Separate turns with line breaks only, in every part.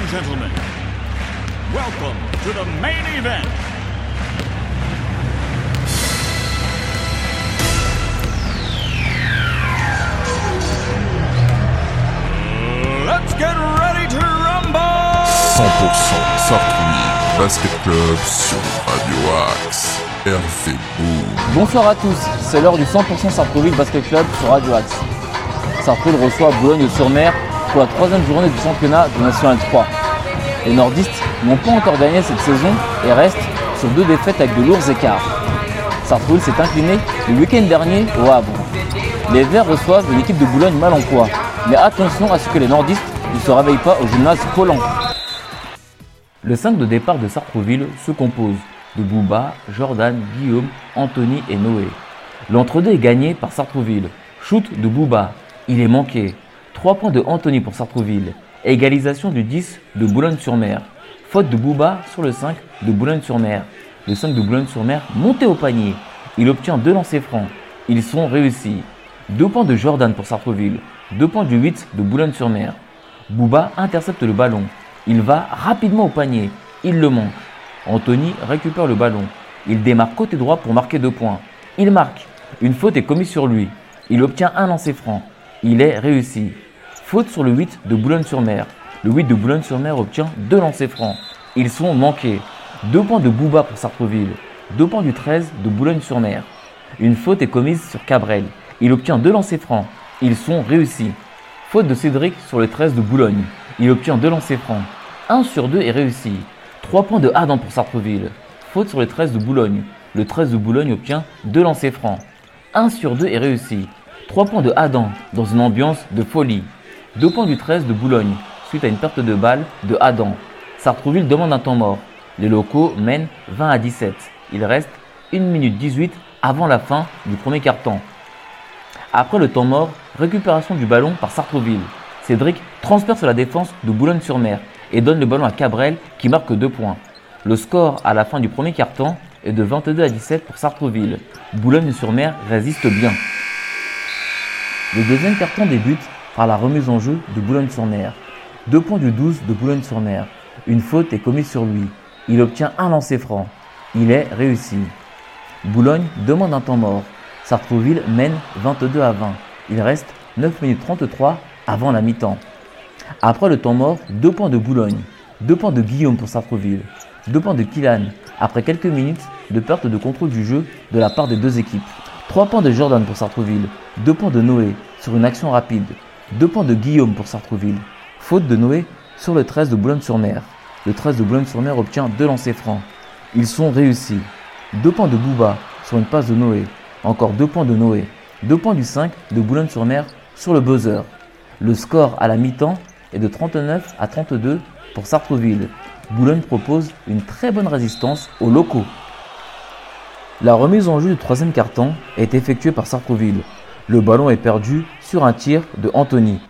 and gentlemen, welcome to the main event. Let's get ready to rumble!
100% Sartrouville Basket Club sur Radio Axe. Boom.
Bonsoir à tous, c'est l'heure du 100% Sartrouville Basket Club sur Radio Axe. Sartrouville reçoit Boulogne-sur-Mer pour la troisième journée du championnat de National 3. Les nordistes n'ont pas encore gagné cette saison et restent sur deux défaites avec de lourds écarts. Sartrouville s'est incliné le week-end dernier au Havre. Les Verts reçoivent une équipe de Boulogne mal en poids, mais attention à ce que les nordistes ne se réveillent pas au gymnase Paulan. Le 5 de départ de Sartrouville se compose de Bouba, Jordan, Guillaume, Anthony et Noé. L'entre-deux est gagné par Sartrouville. Shoot de Bouba, il est manqué. 3 points de Anthony pour Sartrouville. Égalisation du 10 de Boulogne-sur-Mer. Faute de Bouba sur le 5 de Boulogne-sur-Mer. Le 5 de Boulogne-sur-Mer monté au panier. Il obtient deux lancers francs. Ils sont réussis. 2 points de Jordan pour Sartrouville. 2 points du 8 de Boulogne-sur-Mer. Bouba intercepte le ballon. Il va rapidement au panier. Il le manque. Anthony récupère le ballon. Il démarre côté droit pour marquer 2 points. Il marque. Une faute est commise sur lui. Il obtient un lancer franc. Il est réussi. Faute sur le 8 de Boulogne-sur-Mer. Le 8 de Boulogne-sur-Mer obtient deux lancers francs. Ils sont manqués. 2 points de Bouba pour Sartreville. 2 points du 13 de Boulogne-sur-Mer. Une faute est commise sur Cabrel. Il obtient deux lancers francs. Ils sont réussis. Faute de Cédric sur le 13 de Boulogne. Il obtient deux lancers francs. 1 sur 2 est réussi. 3 points de Adam pour Sartreville. Faute sur le 13 de Boulogne. Le 13 de Boulogne obtient deux lancers francs. 1 sur 2 est réussi. 3 points de Adam dans une ambiance de folie. 2 points du 13 de Boulogne suite à une perte de balle de Adam. Sartrouville demande un temps mort. Les locaux mènent 20 à 17. Il reste 1 minute 18 avant la fin du premier quart-temps. Après le temps mort, récupération du ballon par Sartrouville. Cédric transperce la défense de Boulogne-sur-Mer et donne le ballon à Cabrel qui marque 2 points. Le score à la fin du premier quart-temps est de 22 à 17 pour Sartrouville. Boulogne-sur-Mer résiste bien. Le deuxième carton débute par la remise en jeu de Boulogne-sur-Mer. 2 points du 12 de Boulogne-sur-Mer. Une faute est commise sur lui. Il obtient un lancer franc. Il est réussi. Boulogne demande un temps mort. Sartrouville mène 22 à 20. Il reste 9 minutes 33 avant la mi-temps. Après le temps mort, 2 points de Boulogne. 2 points de Guillaume pour Sartrouville. 2 points de Killan après quelques minutes de perte de contrôle du jeu de la part des deux équipes. 3 points de Jordan pour Sartrouville. 2 points de Noé sur une action rapide. 2 points de Guillaume pour Sartrouville. Faute de Noé sur le 13 de Boulogne-sur-Mer. Le 13 de Boulogne-sur-Mer obtient deux lancers francs. Ils sont réussis. 2 points de Bouba sur une passe de Noé. Encore 2 points de Noé. 2 points du 5 de Boulogne-sur-Mer sur le buzzer. Le score à la mi-temps est de 39 à 32 pour Sartrouville. Boulogne propose une très bonne résistance aux locaux. La remise en jeu du troisième carton est effectuée par Sartrouville. Le ballon est perdu sur un tir de Anthony.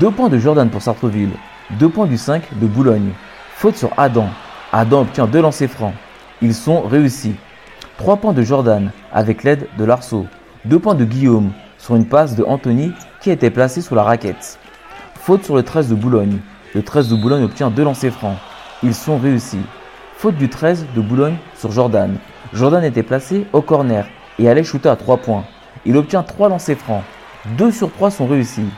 2 points de Jordan pour Sartreville. 2 points du 5 de Boulogne. Faute sur Adam. Adam obtient deux lancers francs. Ils sont réussis. 3 points de Jordan avec l'aide de Larceau. 2 points de Guillaume sur une passe de Anthony qui était placée sous la raquette. Faute sur le 13 de Boulogne. Le 13 de Boulogne obtient deux lancers francs. Ils sont réussis. Faute du 13 de Boulogne sur Jordan. Jordan était placé au corner et allait shooter à 3 points. Il obtient 3 lancers francs. 2 sur 3 sont réussis.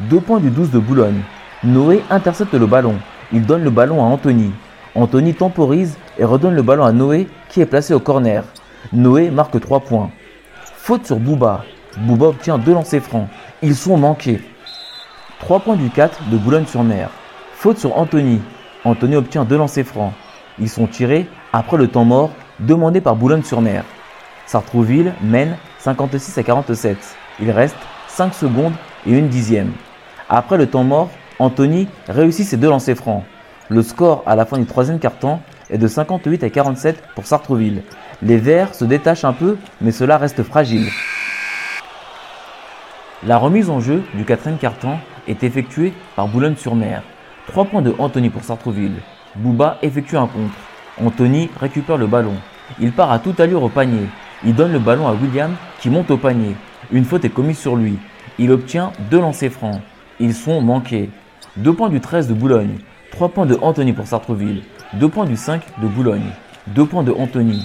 2 points du 12 de Boulogne. Noé intercepte le ballon. Il donne le ballon à Anthony. Anthony temporise et redonne le ballon à Noé qui est placé au corner. Noé marque 3 points. Faute sur Bouba. Bouba obtient 2 lancers francs. Ils sont manqués. 3 points du 4 de Boulogne-sur-Mer. Faute sur Anthony. Anthony obtient 2 lancers francs. Ils sont tirés après le temps mort demandé par Boulogne-sur-Mer. Sartrouville mène 56 à 47. Il reste 5 secondes et une dixième. Après le temps mort, Anthony réussit ses deux lancers francs. Le score à la fin du troisième quart-temps est de 58 à 47 pour Sartrouville. Les Verts se détachent un peu, mais cela reste fragile. La remise en jeu du quatrième quart-temps est effectuée par Boulogne-sur-Mer. 3 points de Anthony pour Sartrouville. Bouba effectue un contre. Anthony récupère le ballon. Il part à toute allure au panier. Il donne le ballon à William qui monte au panier. Une faute est commise sur lui. Il obtient deux lancers francs. Ils sont manqués. 2 points du 13 de Boulogne. 3 points de Anthony pour Sartreville. 2 points du 5 de Boulogne. 2 points de Anthony.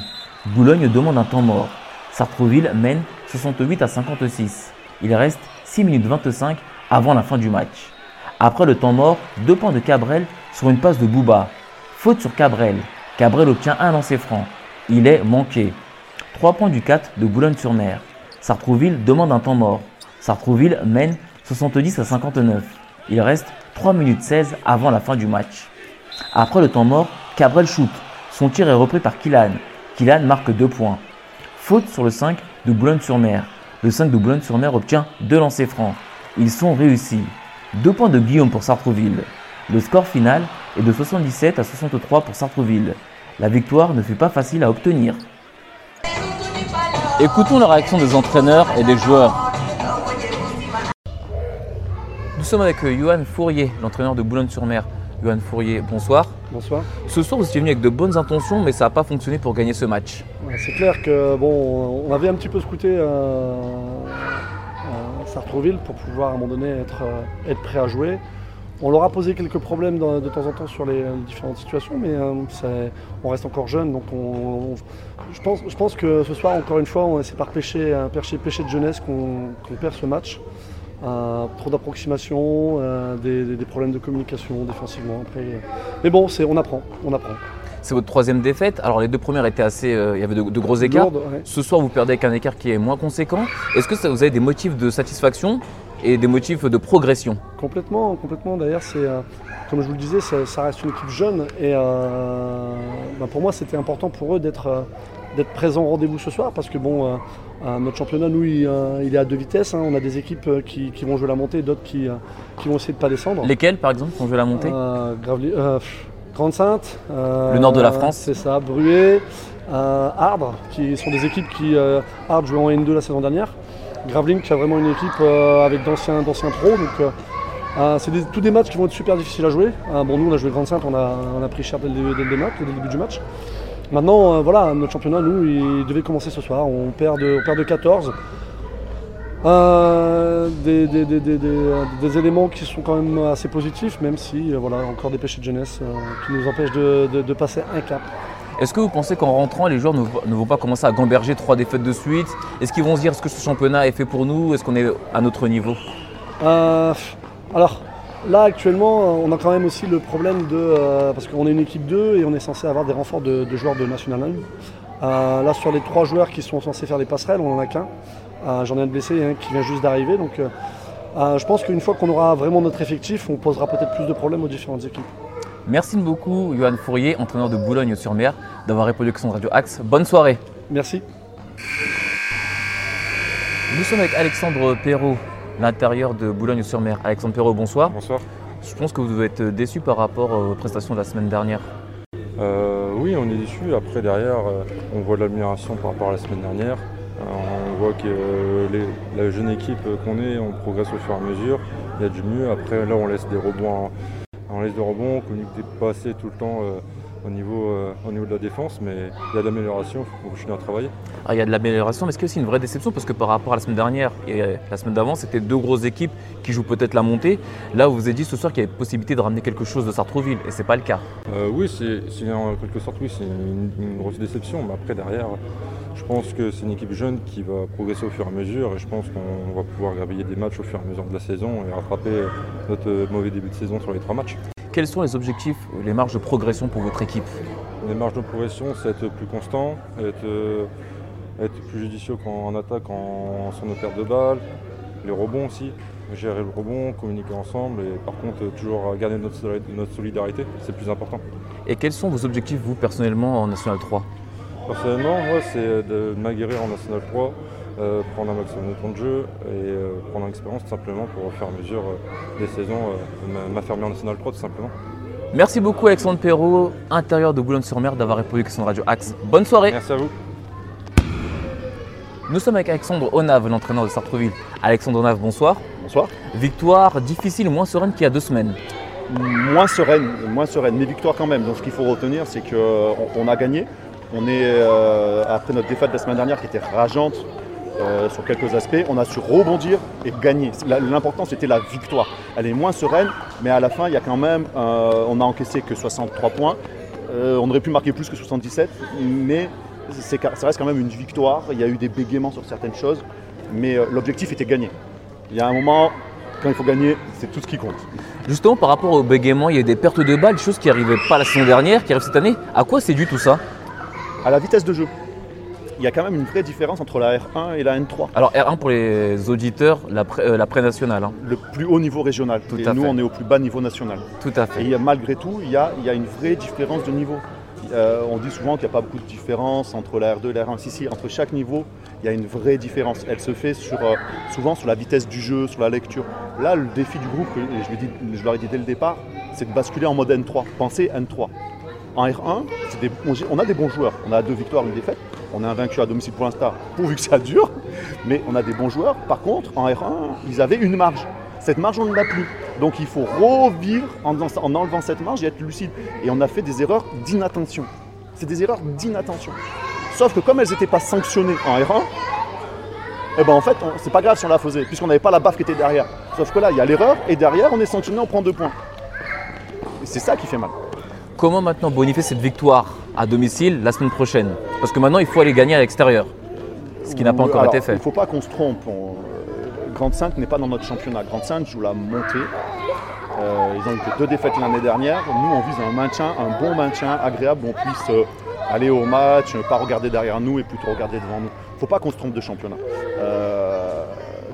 Boulogne demande un temps mort. Sartreville mène 68 à 56. Il reste 6 minutes 25 avant la fin du match. Après le temps mort, 2 points de Cabrel sur une passe de Bouba. Faute sur Cabrel. Cabrel obtient un lancer franc. Il est manqué. 3 points du 4 de Boulogne-sur-Mer. Sartrouville demande un temps mort. Sartrouville mène 70 à 59. Il reste 3 minutes 16 avant la fin du match. Après le temps mort, Cabrel shoot. Son tir est repris par Killan. Killan marque 2 points. Faute sur le 5 de Boulogne-sur-Mer. Le 5 de Boulogne-sur-Mer obtient 2 lancers francs. Ils sont réussis. 2 points de Guillaume pour Sartrouville. Le score final est de 77 à 63 pour Sartrouville. La victoire ne fut pas facile à obtenir. Écoutons la réaction des entraîneurs et des joueurs. Nous sommes avec euh, Johan Fourier, l'entraîneur de Boulogne-sur-Mer. Johan Fourier, bonsoir.
Bonsoir.
Ce soir, vous étiez venu avec de bonnes intentions, mais ça n'a pas fonctionné pour gagner ce match.
C'est clair que bon, on avait un petit peu scouté euh, euh, Sartrouville pour pouvoir à un moment donné être, euh, être prêt à jouer. On leur a posé quelques problèmes de temps en temps sur les, les différentes situations, mais euh, on reste encore jeune, donc on, on- je, pense, je pense que ce soir, encore une fois, on- c'est par péché, un péché, péché de jeunesse qu'on perd ce match. Euh, trop d'approximation, euh, des, des- des problèmes de communication défensivement. Après, euh, mais bon, on apprend, on apprend.
C'est votre troisième défaite. Alors les deux premières étaient assez, euh, il y avait de, de gros écarts.
Lourde, ouais.
Ce soir, vous perdez avec un écart qui est moins conséquent. Est-ce que ça, vous avez des motifs de satisfaction et des motifs de progression
Complètement, complètement. D'ailleurs, c'est euh, comme je vous le disais, ça, ça reste une équipe jeune et euh, bah, pour moi, c'était important pour eux d'être euh, d'être présents au rendez-vous ce soir parce que bon, notre championnat, nous, il, il est à deux vitesses. hein. On a des équipes qui, qui vont jouer la montée, d'autres qui, qui vont essayer de pas descendre.
Lesquels, par exemple, je vais la montée?
Gravely- Grande-Sainte, euh,
Le nord de la France.
c'est ça, Bruet, Ardres, qui sont des équipes qui Ardres jouait en N2 la saison dernière. Gravelines qui a vraiment une équipe euh, avec d'anciens pros. Donc, euh, c'est tous des matchs qui vont être super difficiles à jouer. Euh, bon, nous, on a joué Grande-Sainte, on a, on a pris cher dès le, dès le match, dès le début du match. Maintenant, voilà, notre championnat, nous, il devait commencer ce soir. On perd de, on perd de 14. Euh, des, des- des- des- éléments qui sont quand même assez positifs, même si, voilà, encore des péchés de jeunesse qui nous empêchent de- de passer un cap.
Est-ce que vous pensez qu'en rentrant, les joueurs ne, vont pas commencer à gamberger trois défaites de suite? Est-ce qu'ils vont se dire est-ce que ce championnat est fait pour nous? Est-ce qu'on est à notre niveau?
Euh, alors, là, actuellement, euh, on a quand même aussi le problème de. euh, parce qu'on est une équipe 2 et on est censé avoir des renforts de, joueurs de National 1. Euh, là, sur les trois joueurs qui sont censés faire les passerelles, on n'en a qu'un. J'en ai un blessé et un qui vient juste d'arriver. Donc, je pense qu'une fois qu'on aura vraiment notre effectif, on posera peut-être plus de problèmes aux différentes équipes.
Merci beaucoup, Johan Fourier, entraîneur de Boulogne-sur-Mer, d'avoir répondu à question de Radio Axe. Bonne soirée.
Merci.
Nous sommes avec Alexandre Perrault, l'intérieur de Boulogne-sur-Mer. Alexandre Perrault, bonsoir.
Bonsoir.
Je pense que vous devez être déçu par rapport aux prestations de la semaine dernière.
Euh, oui, on est déçu. Après, derrière, euh, on voit de l'amélioration par rapport à la semaine dernière. Euh, on voit que euh, les- la jeune équipe qu'on est, on progresse au fur et à mesure. Il y a du mieux. Après, là, on laisse des rebonds, en- on laisse des rebonds, on communique pas tout le temps euh, au, niveau, euh, au niveau de la défense, mais il y a de l'amélioration. Il faut continuer à travailler.
Ah, il y a de l'amélioration, mais est-ce qu'il y a aussi une vraie déception? Parce que par rapport à la semaine dernière et euh, la semaine d'avant, c'était deux grosses équipes qui jouent peut-être la montée. Là, vous vous êtes dit ce soir qu'il y avait possibilité de ramener quelque chose de Sartrouville, et c'est pas le cas.
Euh, oui, c'est c'est en quelque sorte oui, c'est une, une grosse déception, mais après derrière, je pense que c'est une équipe jeune qui va progresser au fur et à mesure et je pense qu'on va pouvoir graviller des matchs au fur et à mesure de la saison et rattraper notre mauvais début de saison sur les trois matchs.
Quels sont les objectifs, les marges de progression pour votre équipe
Les marges de progression, c'est être plus constant, être, euh, être plus judicieux quand- en attaque en, sur nos pertes de balles, les rebonds aussi, gérer le rebond, communiquer ensemble et par contre toujours garder notre, soli- notre solidarité, c'est le plus important.
Et quels sont vos objectifs, vous, personnellement, en National 3
Personnellement, moi, c'est de m'aguerrir en National 3, euh, prendre un maximum de temps de jeu et euh, prendre une expérience tout simplement pour au fur et à mesure euh, des saisons euh, m'a- m'affirmer en National 3 tout simplement.
Merci beaucoup, Alexandre Perrault, intérieur de Boulogne-sur-Mer, d'avoir répondu à question de Radio Axe. Bonne soirée
Merci à vous.
Nous sommes avec Alexandre Onave, l'entraîneur de Sartreville. Alexandre Onave, bonsoir.
Bonsoir.
Victoire difficile, moins sereine qu'il y a deux semaines.
Moins sereine, moins sereine, mais victoire quand même. Donc ce qu'il faut retenir, c'est qu'on on a gagné. On est, euh, après notre défaite de la semaine dernière qui était rageante, euh, sur quelques aspects. On a su rebondir et gagner. L'important, c'était la victoire. Elle est moins sereine, mais à la fin, il y a quand même, euh, on a encaissé que 63 points. Euh, on aurait pu marquer plus que 77, mais ça reste quand même une victoire. Il y a eu des bégaiements sur certaines choses, mais l'objectif était gagner. Il y a un moment, quand il faut gagner, c'est tout ce qui compte.
Justement, par rapport au bégaiement, il y a eu des pertes de balles, chose qui n'arrivait pas la saison dernière, qui arrive cette année. À quoi c'est dû tout ça?
À la vitesse de jeu, il y a quand même une vraie différence entre la R1 et la N3.
Alors R1 pour les auditeurs, la, pré- euh, la pré-nationale, hein.
Le plus haut niveau régional.
Tout
et
à
nous,
fait.
on est au plus bas niveau national.
tout à
Et
fait.
il y a- malgré tout, il y a, il y a une vraie différence de niveau. Euh, on dit souvent qu'il n'y a pas beaucoup de différence entre la R2 et la R1. Si, si, entre chaque niveau, il y a une vraie différence. Elle se fait sur, euh, souvent sur la vitesse du jeu, sur la lecture. Là, le défi du groupe, et je, leur ai dit dès le départ, c'est de basculer en mode N3. Pensez N3. En R1, c'est des- on, on a des bons joueurs. On a deux victoires, une défaite. On est invaincu à domicile pour l'instant, pourvu que ça dure. Mais on a des bons joueurs. Par contre, en R1, ils avaient une marge. Cette marge, on ne l'a plus. Donc il faut revivre en, en enlevant cette marge et être lucide. Et on a fait des erreurs d'inattention. C'est des erreurs d'inattention. Sauf que comme elles n'étaient pas sanctionnées en R1, eh ben en fait, c'est pas grave si on la faisait, puisqu'on n'avait pas la baffe qui était derrière. Sauf que là, il y a l'erreur, et derrière, on est sanctionné, on prend deux points. Et c'est ça qui fait mal.
Comment maintenant bonifier cette victoire à domicile la semaine prochaine? Parce que maintenant, il faut aller gagner à l'extérieur, ce qui n'a pas encore
Alors,
été fait.
Il ne faut pas qu'on se trompe. On- euh, Grande Sainte n'est pas dans notre championnat. Grande Sainte joue la montée. Euh, ils ont eu que deux défaites l'année dernière. Nous, on vise un maintien, un bon maintien agréable où on puisse euh, aller au match, ne pas regarder derrière nous et plutôt regarder devant nous. Il ne faut pas qu'on se trompe de championnat. Euh,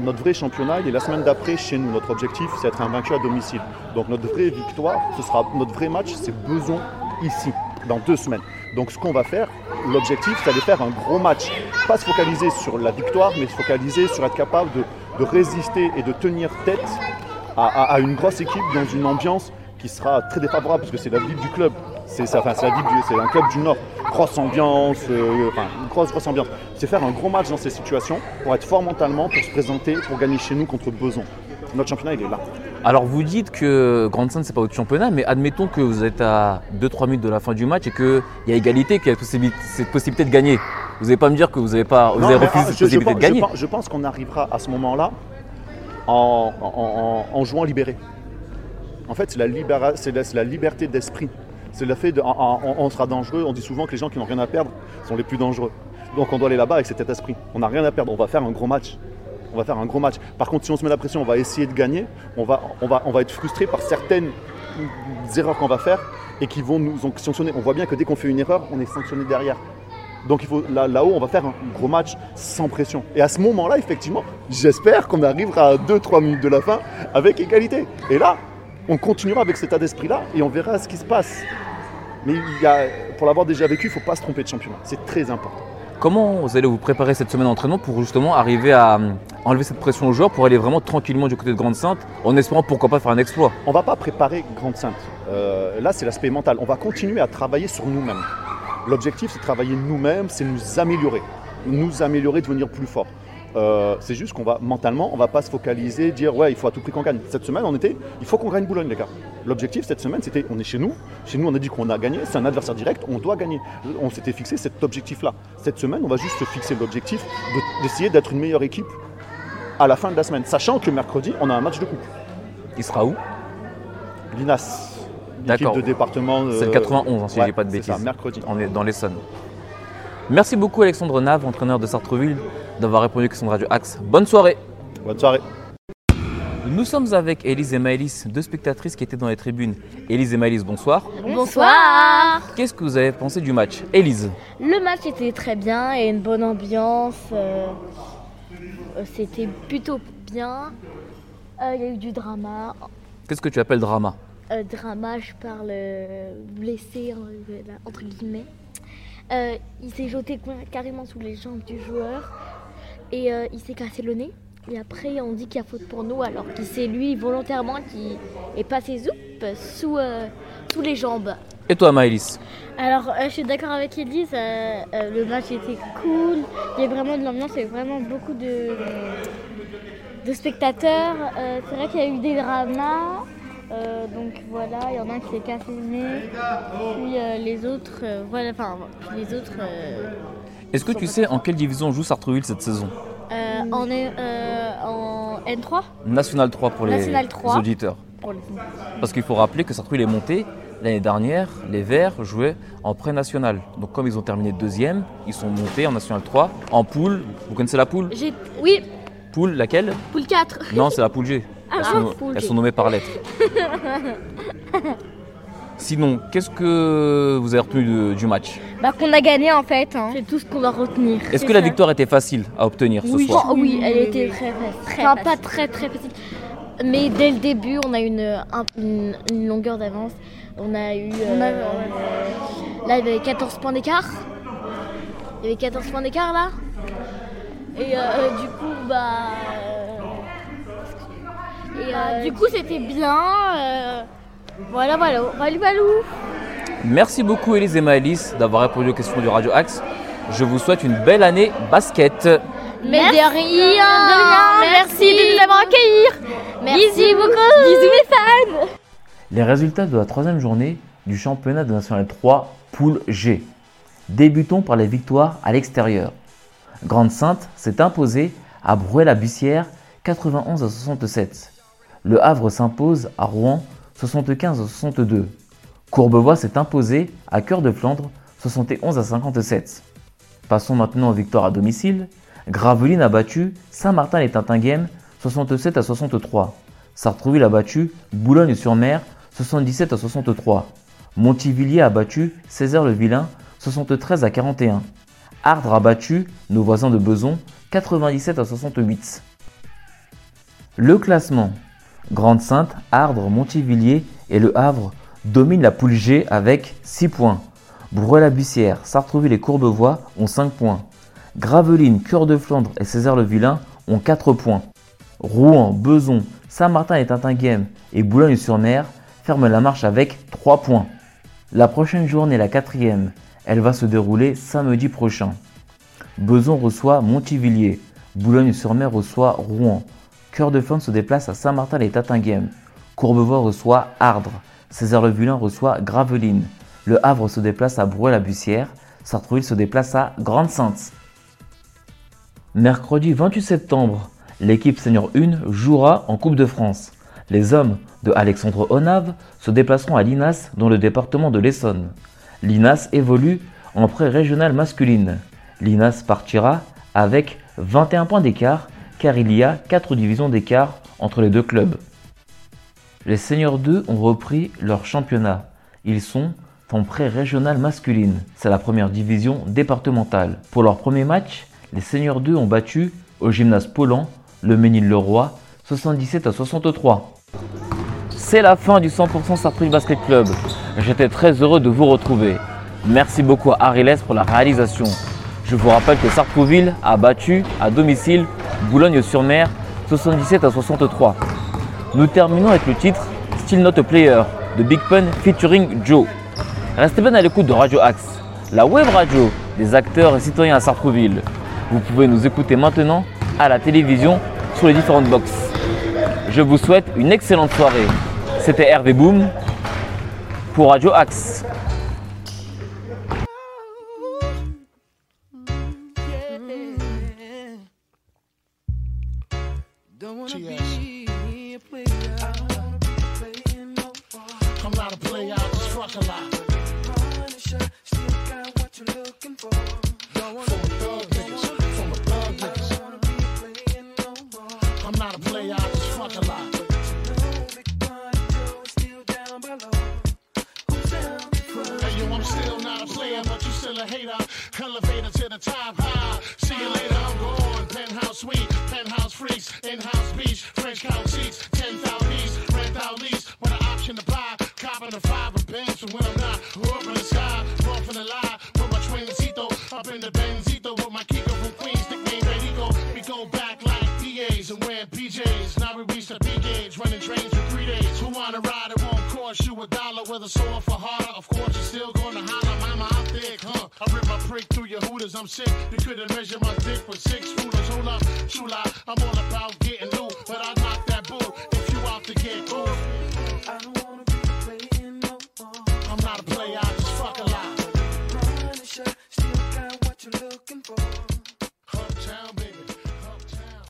notre vrai championnat, il est la semaine d'après chez nous. Notre objectif, c'est être invaincu à domicile. Donc notre vraie victoire, ce sera notre vrai match, c'est Beson ici, dans deux semaines. Donc ce qu'on va faire, l'objectif, c'est de faire un gros match. Pas se focaliser sur la victoire, mais se focaliser sur être capable de, résister et de tenir tête à, une grosse équipe dans une ambiance qui sera très défavorable, parce que c'est la ville du club. C'est un club du Nord. Grosse ambiance, euh, enfin, grosse, grosse ambiance. C'est faire un gros match dans ces situations pour être fort mentalement, pour se présenter, pour gagner chez nous contre Beson. Notre championnat, il est là.
Alors vous dites que Grande Sainte, c'est pas votre championnat, mais admettons que vous êtes à 2-3 minutes de la fin du match et qu'il y a égalité, qu'il y a possibilité- cette possibilité de gagner. Vous n'allez pas me dire que vous avez, pas, vous
Non,
avez
mais,
refusé
ah,
cette
je- je
possibilité
pense-
de gagner.
Je, pense- je pense qu'on arrivera à ce moment-là en, en- en- en jouant libéré. En fait, c'est la, libéra- c'est la- c'est la liberté d'esprit. C'est le fait de, on, on sera dangereux. On dit souvent que les gens qui n'ont rien à perdre sont les plus dangereux. Donc on doit aller là-bas avec cet état d'esprit. On n'a rien à perdre. On va faire un gros match. On va faire un gros match. Par contre, si on se met la pression, on va essayer de gagner. On va, on va, être frustré par certaines erreurs qu'on va faire et qui vont nous sanctionner. On voit bien que dès qu'on fait une erreur, on est sanctionné derrière. Donc il faut là- là-haut, on va faire un gros match sans pression. Et à ce moment-là, effectivement, j'espère qu'on arrivera à 2-3 minutes de la fin avec égalité. Et là, on continuera avec cet état d'esprit-là et on verra ce qui se passe. Mais il pour l'avoir déjà vécu, il ne faut pas se tromper de championnat. C'est très important.
Comment vous allez vous préparer cette semaine d'entraînement pour justement arriver à euh, enlever cette pression aux joueurs pour aller vraiment tranquillement du côté de Grande Sainte en espérant pourquoi pas faire un exploit?
On ne va pas préparer Grande Sainte. Euh, là, c'est l'aspect mental. On va continuer à travailler sur nous-mêmes. L'objectif, c'est travailler nous-mêmes, c'est nous améliorer. Nous améliorer, devenir plus fort. Euh, c'est juste qu'on va mentalement, on va pas se focaliser, dire ouais, il faut à tout prix qu'on gagne. Cette semaine, on était, il faut qu'on gagne Boulogne, les gars. L'objectif cette semaine, c'était, on est chez nous. Chez nous, on a dit qu'on a gagné. C'est un adversaire direct, on doit gagner. On s'était fixé cet objectif-là. Cette semaine, on va juste se fixer l'objectif de- d'essayer d'être une meilleure équipe à la fin de la semaine, sachant que mercredi, on a un match de coupe.
Il sera où?
L'INAS, l'équipe de département.
C'est le
euh,
91, hein, si je
ouais,
dis pas de bêtises.
ça, mercredi.
On est dans l'Essonne. Merci beaucoup Alexandre Nave, entraîneur de Sartreville, d'avoir répondu questions de Radio Axe. Bonne soirée
Bonne soirée.
Nous sommes avec Élise et Maëlys, deux spectatrices qui étaient dans les tribunes. Élise et Maëlys, bonsoir.
Bonsoir
Qu'est-ce que vous avez pensé du match Élise
Le match était très bien et une bonne ambiance. euh, C'était plutôt bien. Euh, Il y a eu du drama.
Qu'est-ce que tu appelles drama
Euh, drama, je parle blessé, entre guillemets. Euh, il s'est jeté carrément sous les jambes du joueur et euh, il s'est cassé le nez. Et après, on dit qu'il y a faute pour nous, alors que c'est lui volontairement qui est passé zoup sous, euh, sous les jambes.
Et toi Maëlys?
Alors, euh, je suis d'accord avec Elise, euh, euh, le match était cool, il y a vraiment de l'ambiance, il y a vraiment beaucoup de, de spectateurs. Euh, c'est vrai qu'il y a eu des dramas, euh, donc voilà, il y en a un qui s'est cassé le nez, puis euh, les autres, euh, voilà, enfin, puis les autres, euh,
Est-ce que tu sais en quelle division joue Sartreville cette saison
euh, en, euh, en N3
National 3 pour les,
National 3.
les auditeurs.
pour les-
Parce qu'il faut rappeler que Sartrouville est monté. L'année dernière, les Verts jouaient en pré-national. Donc comme ils ont terminé deuxième, ils sont montés en National 3, en poule. Vous connaissez la poule
Oui,
Poule, laquelle
poule 4.
Non, c'est la poule G.
Ah,
Elles
ah,
sont,
poule
elles
G.
sont nommées par lettre. Sinon, qu'est-ce que vous avez retenu de- du match
Bah qu'on a gagné en fait. hein. C'est tout ce qu'on doit retenir.
Est-ce que la victoire était facile à obtenir ce
oui,
soir
oh, oui, elle était très facile. Enfin, pas très très facile. Mais dès le début, on a une, un- une, une longueur d'avance. On a eu. euh, là, il y avait 14 points d'écart. Il y avait 14 points d'écart là. Et euh, du coup, bah. euh, Et euh, du coup, c'était bien. Voilà, voilà. Valou, valou.
Merci beaucoup Élise et Maëlys d'avoir répondu aux questions du Radio Axe. Je vous souhaite une belle année basket.
Mais de rien, de rien. Merci, de nous avoir accueillis. Merci beaucoup. Bisous les fans.
Les résultats de la troisième journée du championnat de National 3, poule G. Débutons par les victoires à l'extérieur. Grande Sainte s'est imposée à Brouet-la-Bussière 91 à 67. Le Havre s'impose à Rouen 75 à 62. Courbevoie s'est imposé à Cœur de Flandre 71 à 57. Passons maintenant aux victoires à domicile. Gravelines a battu Saint-Martin les Tintinguem 67 à 63. Sartrouville a battu Boulogne-sur-Mer 77 à 63. Montivilliers a battu Césaire-le-Vilain 73 à 41. Ardres a battu nos voisins de Beson 97 à 68. Le classement Grande-Sainte, Ardres, Montivilliers et Le Havre dominent la poule G avec 6 points. Brouet-la-Bussière, Sartrouville et Courbevoie ont 5 points. Gravelines, Cœur de Flandre et Césaire-le-Vilain ont 4 points. Rouen, Beson, Saint-Martin et Tintinguem et Boulogne-sur-Mer ferment la marche avec 3 points. La prochaine journée, la quatrième, elle va se dérouler samedi prochain. Beson reçoit Montivilliers, Boulogne-sur-Mer reçoit Rouen, Cœur de Flandre se déplace à Saint-Martin et Tatinguem, Courbevoie reçoit Ardres, César-le-Vilain reçoit Gravelines, Le Havre se déplace à Brouet-la-Bussière, Sartrouville se déplace à Grande-Sainte. Mercredi 28 septembre, l'équipe Senior 1 jouera en Coupe de France. Les hommes de Alexandre Onave se déplaceront à Linas dans le département de l'Essonne. Linas évolue en pré-régional masculine. Linas partira avec 21 points d'écart car il y a 4 divisions d'écart entre les deux clubs. Les Seniors 2 ont repris leur championnat. Ils sont en pré-régional masculine. C'est la première division départementale. Pour leur premier match, les Seniors 2 ont battu au gymnase Paulan le Ménil-le-Roi 77 à 63. C'est la fin du 100% Sartrouville Basket Club. J'étais très heureux de vous retrouver. Merci beaucoup à Ariles pour la réalisation. Je vous rappelle que Sartrouville a battu à domicile Boulogne-sur-Mer 77 à 63. Nous terminons avec le titre Still Not a Player de Big Pun featuring Joe. Restez bien à l'écoute de Radio Axe, la web radio des acteurs et citoyens à Sartrouville. Vous pouvez nous écouter maintenant à la télévision sur les différentes boxes. Je vous souhaite une excellente soirée. C'était Hervé Boom pour Radio Axe.
I'm not a player, I just fuck a lot. From a thug niggas, from a thug niggas. I'm not a player, I just fuck a lot. Hey, yo, I'm still not a player, but you still a hater. Elevator to the top high. See you later, I'm gone. Suite, penthouse freaks, in-house beach, French couch seats, 10,000 east, rent out lease, with an option to buy. Copping a five of bands from when I'm not. Up in the sky, off in the lie, with my twincito, up in the Benzito, with my Kiko from Queens, nickname Redico. We go back like PAs and wear PJs. Now we reach the P gauge, running trains for three days. Who wanna ride? It won't cost you a dollar, whether sore for harder. Of course, you're still gonna holler, mama, I'm thick, huh? I rip my prick through your hooters, I'm sick. You couldn't measure my dick with six true lie. I'm all about